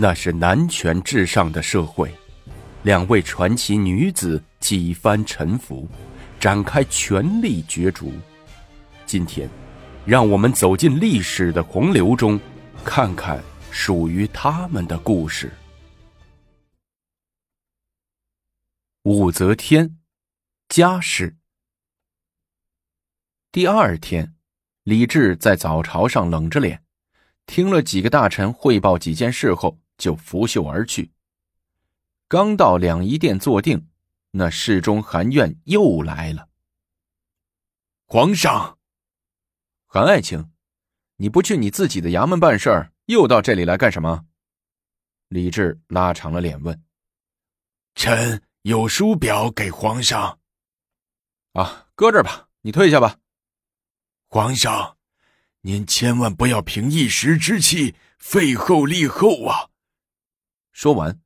那是男权至上的社会，两位传奇女子几番沉浮，展开权力角逐。今天，让我们走进历史的洪流中，看看属于他们的故事。武则天，家事。第二天，李治在早朝上冷着脸，听了几个大臣汇报几件事后。就拂袖而去。刚到两仪殿坐定，那侍中韩苑又来了。皇上，韩爱卿，你不去你自己的衙门办事儿，又到这里来干什么？李治拉长了脸问。臣有书表给皇上。啊，搁这儿吧，你退下吧。皇上，您千万不要凭一时之气废后立后啊！说完，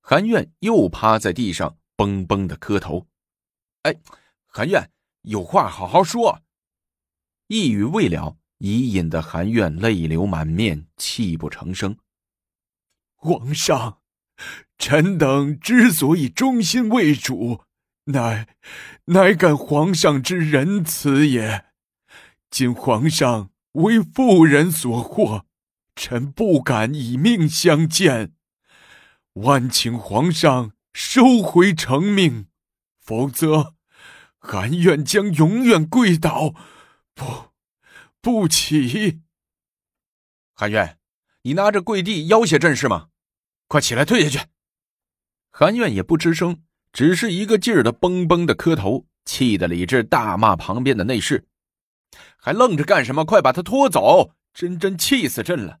韩苑又趴在地上，嘣嘣的磕头。哎，韩苑，有话好好说。一语未了，已引得韩苑泪流满面，泣不成声。皇上，臣等之所以忠心为主，乃乃感皇上之仁慈也。今皇上为妇人所惑，臣不敢以命相见。万请皇上收回成命，否则，韩愿将永远跪倒，不，不起。韩愿，你拿着跪地要挟朕是吗？快起来，退下去。韩愿也不吱声，只是一个劲儿的嘣嘣的磕头，气得李治大骂旁边的内侍：“还愣着干什么？快把他拖走！真真气死朕了。”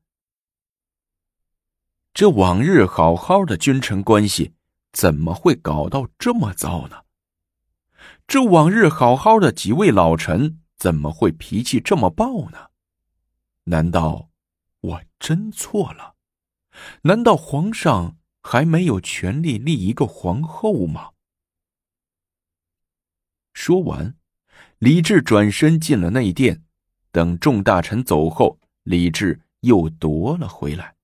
这往日好好的君臣关系，怎么会搞到这么糟呢？这往日好好的几位老臣，怎么会脾气这么暴呢？难道我真错了？难道皇上还没有权力立一个皇后吗？说完，李治转身进了内殿，等众大臣走后，李治又夺了回来。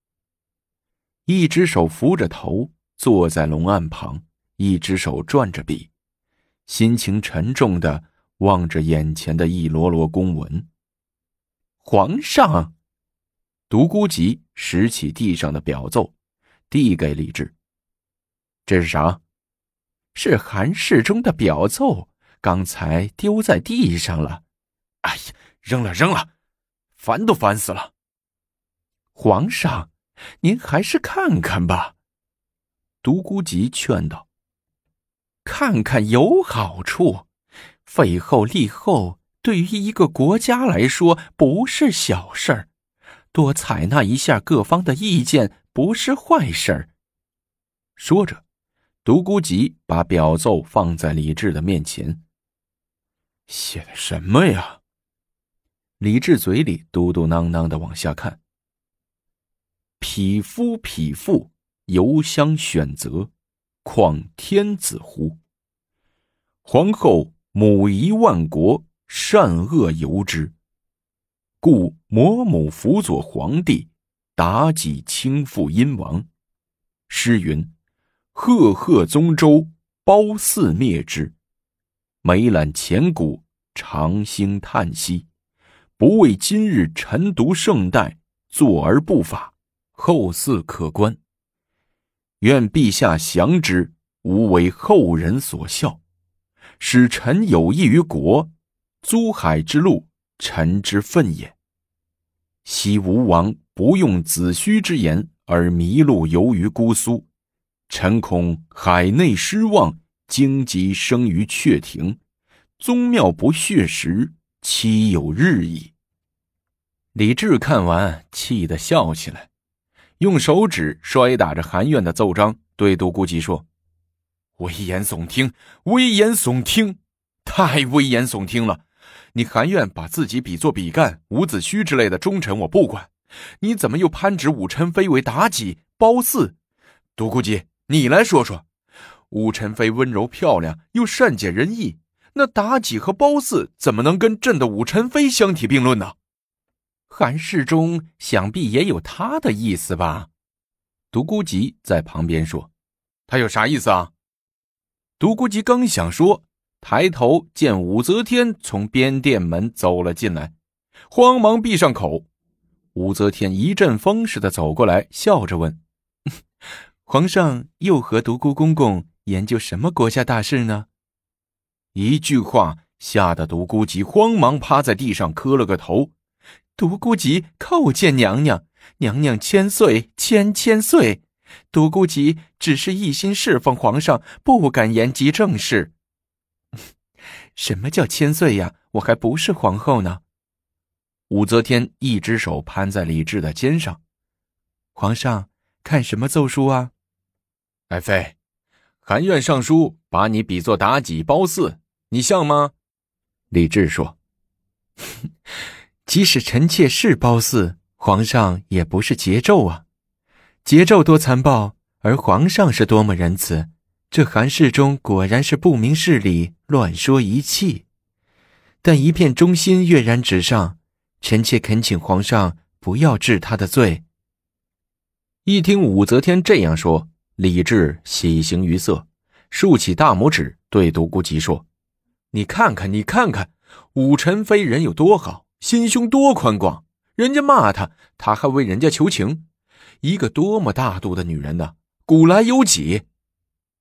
一只手扶着头坐在龙案旁，一只手转着笔，心情沉重的望着眼前的一摞摞公文。皇上，独孤及拾起地上的表奏，递给李治。这是啥？是韩世忠的表奏，刚才丢在地上了。哎呀，扔了扔了，烦都烦死了。皇上。您还是看看吧，独孤及劝道：“看看有好处，废后立后对于一个国家来说不是小事儿，多采纳一下各方的意见不是坏事儿。”说着，独孤及把表奏放在李治的面前。写的什么呀？李治嘴里嘟嘟囔囔的往下看。匹夫匹妇，犹相选择，况天子乎？皇后母仪万国，善恶由之。故魔母辅佐皇帝，妲己倾覆殷王。诗云：“赫赫宗周，褒姒灭之。”每览前古，长兴叹息，不为今日臣独圣代，坐而不法。后嗣可观。愿陛下降之，无为后人所笑，使臣有益于国。租海之路，臣之愤也。昔吴王不用子虚之言而迷路游于姑苏，臣恐海内失望，荆棘生于阙庭，宗庙不血食，岂有日矣？李治看完，气得笑起来。用手指摔打着韩院的奏章，对独孤及说：“危言耸听，危言耸听，太危言耸听了！你韩院把自己比作比干、伍子胥之类的忠臣，我不管，你怎么又攀指武宸妃为妲己、褒姒？独孤及，你来说说，武宸妃温柔漂亮，又善解人意，那妲己和褒姒怎么能跟朕的武宸妃相提并论呢？”韩世忠想必也有他的意思吧？独孤及在旁边说：“他有啥意思啊？”独孤及刚想说，抬头见武则天从边殿门走了进来，慌忙闭上口。武则天一阵风似的走过来，笑着问：“皇上又和独孤公公研究什么国家大事呢？”一句话吓得独孤及慌忙趴在地上磕了个头。独孤及叩见娘娘，娘娘千岁千千岁。独孤及只是一心侍奉皇上，不敢言及政事。什么叫千岁呀？我还不是皇后呢。武则天一只手攀在李治的肩上，皇上看什么奏书啊？爱妃，含院上书把你比作妲己、褒姒，你像吗？李治说。即使臣妾是褒姒，皇上也不是桀纣啊！桀纣多残暴，而皇上是多么仁慈。这韩世忠果然是不明事理，乱说一气。但一片忠心跃然纸上，臣妾恳请皇上不要治他的罪。一听武则天这样说，李治喜形于色，竖起大拇指对独孤及说：“你看看，你看看，武宸妃人有多好！”心胸多宽广，人家骂他，他还为人家求情，一个多么大度的女人呢！古来有几？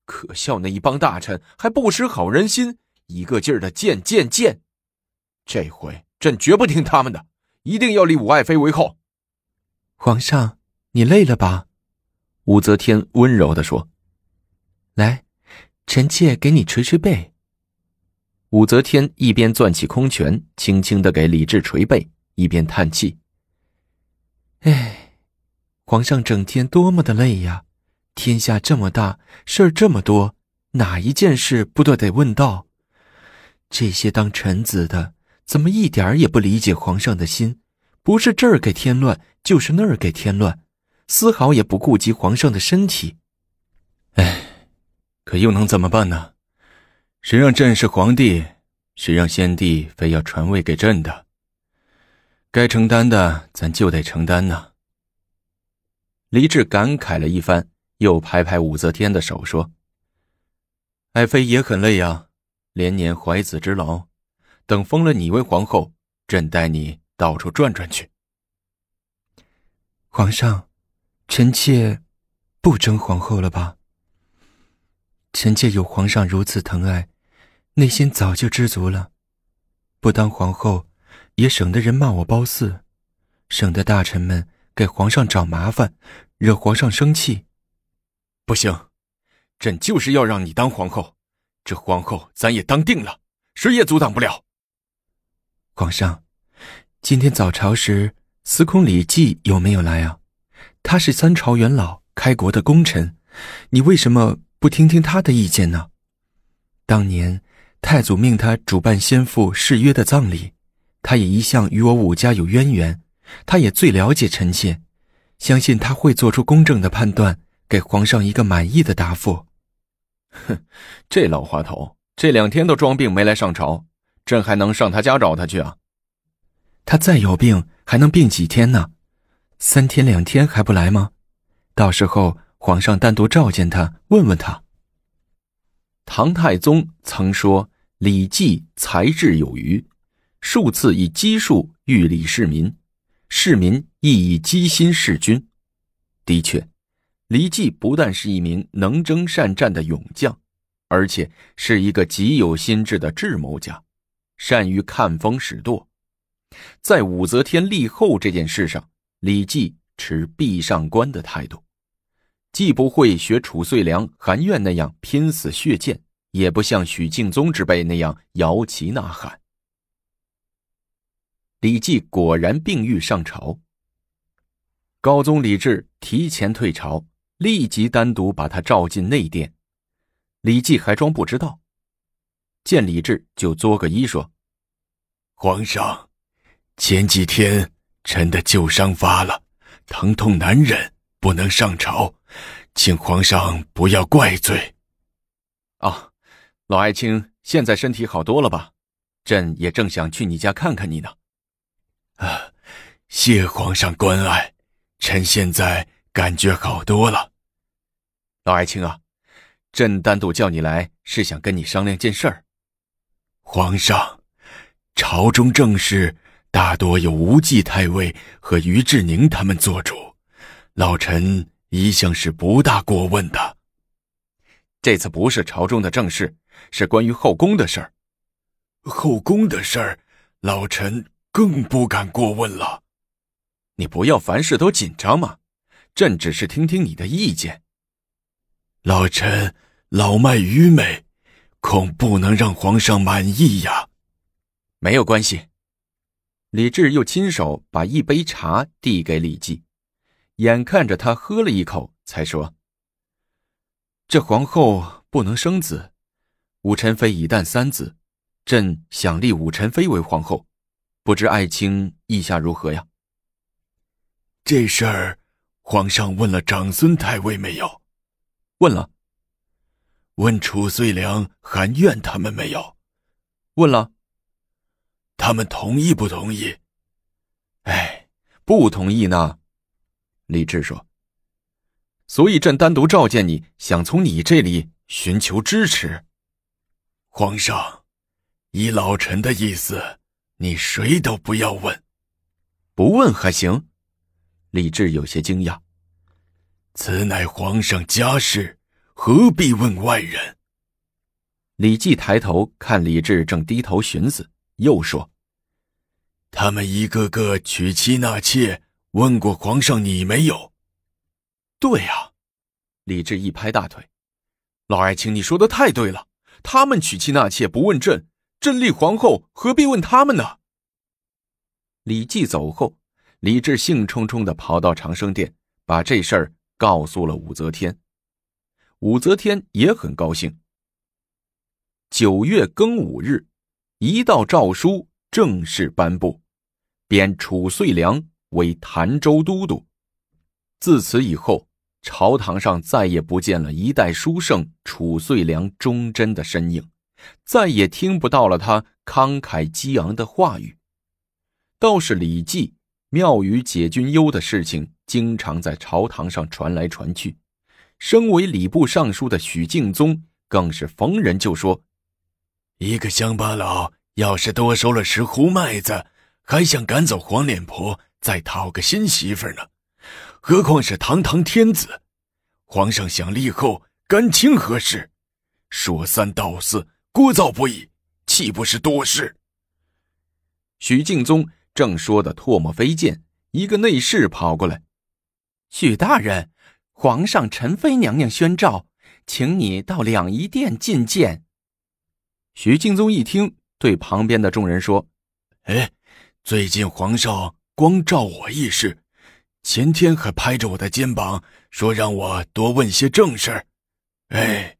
可笑那一帮大臣还不识好人心，一个劲儿的谏谏谏。这回朕绝不听他们的，一定要立武爱妃为后。皇上，你累了吧？武则天温柔的说：“来，臣妾给你捶捶背。”武则天一边攥起空拳，轻轻的给李治捶背，一边叹气：“哎，皇上整天多么的累呀！天下这么大，事儿这么多，哪一件事不都得问道？这些当臣子的，怎么一点也不理解皇上的心？不是这儿给添乱，就是那儿给添乱，丝毫也不顾及皇上的身体。哎，可又能怎么办呢？”谁让朕是皇帝？谁让先帝非要传位给朕的？该承担的，咱就得承担呢。李治感慨了一番，又拍拍武则天的手说：“爱妃也很累呀，连年怀子之劳。等封了你为皇后，朕带你到处转转去。”皇上，臣妾不争皇后了吧？臣妾有皇上如此疼爱。内心早就知足了，不当皇后，也省得人骂我褒姒，省得大臣们给皇上找麻烦，惹皇上生气。不行，朕就是要让你当皇后，这皇后咱也当定了，谁也阻挡不了。皇上，今天早朝时，司空李绩有没有来啊？他是三朝元老，开国的功臣，你为什么不听听他的意见呢？当年。太祖命他主办先父誓约的葬礼，他也一向与我武家有渊源，他也最了解臣妾，相信他会做出公正的判断，给皇上一个满意的答复。哼，这老滑头这两天都装病没来上朝，朕还能上他家找他去啊？他再有病还能病几天呢？三天两天还不来吗？到时候皇上单独召见他，问问他。唐太宗曾说。李绩才智有余，数次以奇术欲礼市民，市民亦以机心事君。的确，李绩不但是一名能征善战的勇将，而且是一个极有心智的智谋家，善于看风使舵。在武则天立后这件事上，李绩持壁上观的态度，既不会学褚遂良、韩苑那样拼死血溅。也不像许敬宗之辈那样摇旗呐喊。李绩果然病愈上朝。高宗李治提前退朝，立即单独把他召进内殿。李绩还装不知道，见李治就作个揖说：“皇上，前几天臣的旧伤发了，疼痛难忍，不能上朝，请皇上不要怪罪。”啊。老爱卿现在身体好多了吧？朕也正想去你家看看你呢。啊，谢皇上关爱，臣现在感觉好多了。老爱卿啊，朕单独叫你来是想跟你商量件事儿。皇上，朝中政事大多由无忌太尉和于志宁他们做主，老臣一向是不大过问的。这次不是朝中的政事，是关于后宫的事儿。后宫的事儿，老臣更不敢过问了。你不要凡事都紧张嘛，朕只是听听你的意见。老臣老迈愚昧，恐不能让皇上满意呀。没有关系。李治又亲手把一杯茶递给李记，眼看着他喝了一口，才说：“这皇后不能生子，武宸妃已诞三子。”朕想立武宸妃为皇后，不知爱卿意下如何呀？这事儿，皇上问了长孙太尉没有？问了。问褚遂良、韩苑他们没有？问了。他们同意不同意？哎，不同意呢。李治说。所以朕单独召见你，想从你这里寻求支持。皇上。依老臣的意思，你谁都不要问，不问还行。李治有些惊讶，此乃皇上家事，何必问外人？李绩抬头看李治，正低头寻思，又说：“他们一个个娶妻纳妾，问过皇上你没有？”对呀，李治一拍大腿：“老爱卿，你说的太对了，他们娶妻纳妾不问朕。”朕立皇后，何必问他们呢？李绩走后，李治兴冲冲的跑到长生殿，把这事儿告诉了武则天。武则天也很高兴。九月庚午日，一道诏书正式颁布，贬褚遂良为潭州都督。自此以后，朝堂上再也不见了一代书圣褚遂良忠贞的身影。再也听不到了他慷慨激昂的话语，倒是李绩庙宇解军忧的事情，经常在朝堂上传来传去。身为礼部尚书的许敬宗，更是逢人就说：“一个乡巴佬，要是多收了十斛麦子，还想赶走黄脸婆，再讨个新媳妇呢？何况是堂堂天子？皇上想立后，感情何事？说三道四。”聒噪不已，岂不是多事？许敬宗正说的唾沫飞溅，一个内侍跑过来：“许大人，皇上陈妃娘娘宣召，请你到两仪殿觐见。”许敬宗一听，对旁边的众人说：“哎，最近皇上光召我一事，前天还拍着我的肩膀说让我多问些正事儿哎。”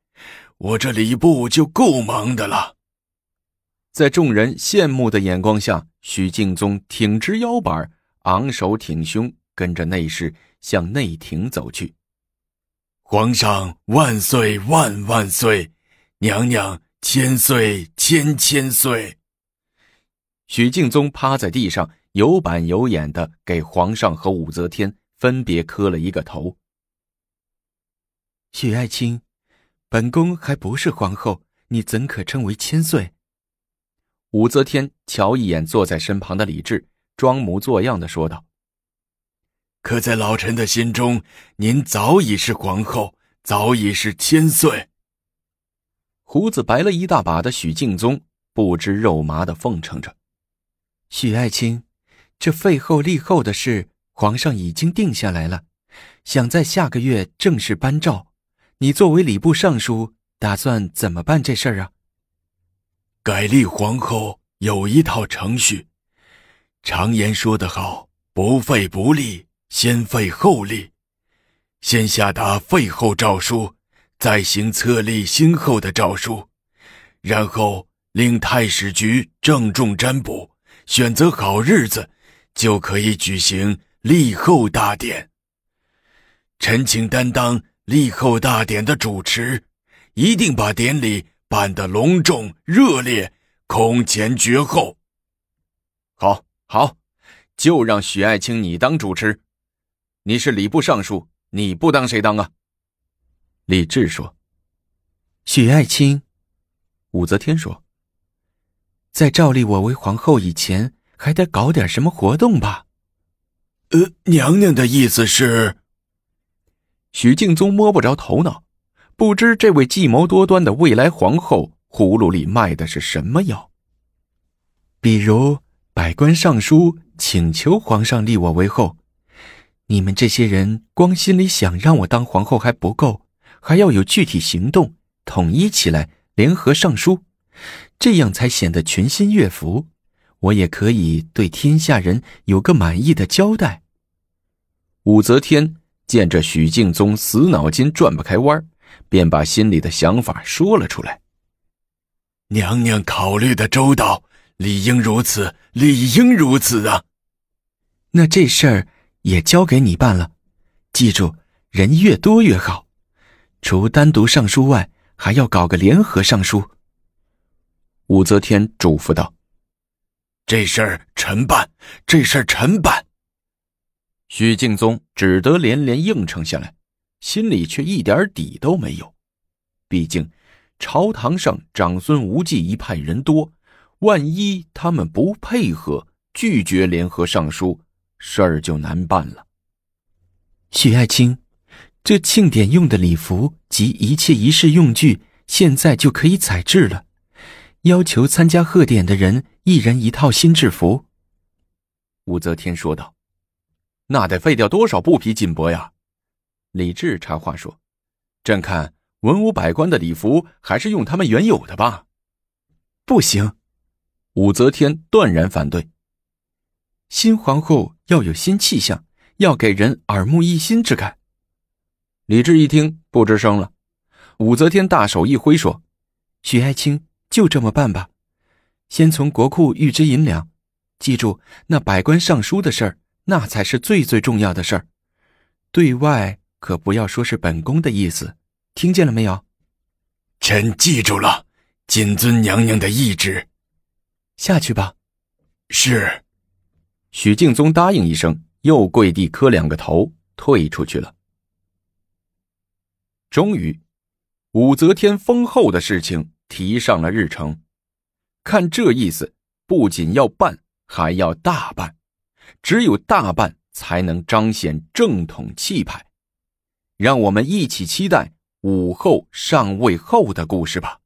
我这礼部就够忙的了。在众人羡慕的眼光下，许敬宗挺直腰板，昂首挺胸，跟着内侍向内廷走去。皇上万岁万万岁，娘娘千岁千千岁。许敬宗趴在地上，有板有眼的给皇上和武则天分别磕了一个头。许爱卿。本宫还不是皇后，你怎可称为千岁？武则天瞧一眼坐在身旁的李治，装模作样的说道：“可在老臣的心中，您早已是皇后，早已是千岁。”胡子白了一大把的许敬宗不知肉麻的奉承着：“许爱卿，这废后立后的事，皇上已经定下来了，想在下个月正式颁诏。”你作为礼部尚书，打算怎么办这事儿啊？改立皇后有一套程序，常言说得好，不废不立，先废后立。先下达废后诏书，再行册立新后的诏书，然后令太史局郑重占卜，选择好日子，就可以举行立后大典。臣请担当。立后大典的主持，一定把典礼办得隆重热烈、空前绝后。好，好，就让许爱卿你当主持。你是礼部尚书，你不当谁当啊？李治说：“许爱卿。”武则天说：“在照立我为皇后以前，还得搞点什么活动吧？”呃，娘娘的意思是？许敬宗摸不着头脑，不知这位计谋多端的未来皇后葫芦里卖的是什么药。比如百官上书请求皇上立我为后，你们这些人光心里想让我当皇后还不够，还要有具体行动，统一起来，联合上书，这样才显得群心悦服。我也可以对天下人有个满意的交代。武则天见这许敬宗死脑筋转不开弯便把心里的想法说了出来。娘娘考虑的周到，理应如此，理应如此啊！那这事儿也交给你办了，记住，人越多越好。除单独上书外，还要搞个联合上书。武则天嘱咐道。这事儿臣办，这事儿臣办。许敬宗只得连连应承下来，心里却一点底都没有。毕竟朝堂上长孙无忌一派人多，万一他们不配合，拒绝联合上书，事儿就难办了。许爱卿，这庆典用的礼服及一切仪式用具，现在就可以采制了。要求参加贺典的人一人一套新制服。武则天说道：“那得废掉多少布匹锦帛呀？”李治插话说：“朕看文武百官的礼服还是用他们原有的吧。”不行，武则天断然反对。新皇后要有新气象，要给人耳目一新之感。李治一听不吱声了。武则天大手一挥说：“许爱卿。”就这么办吧，先从国库预支银两。记住，那百官上书的事儿，那才是最最重要的事儿。对外可不要说是本宫的意思，听见了没有？臣记住了，谨遵娘娘的懿旨。下去吧。是。许敬宗答应一声，又跪地磕两个头，退出去了。终于，武则天封后的事情。提上了日程，看这意思，不仅要办，还要大办。只有大办，才能彰显正统气派。让我们一起期待武后上位后的故事吧。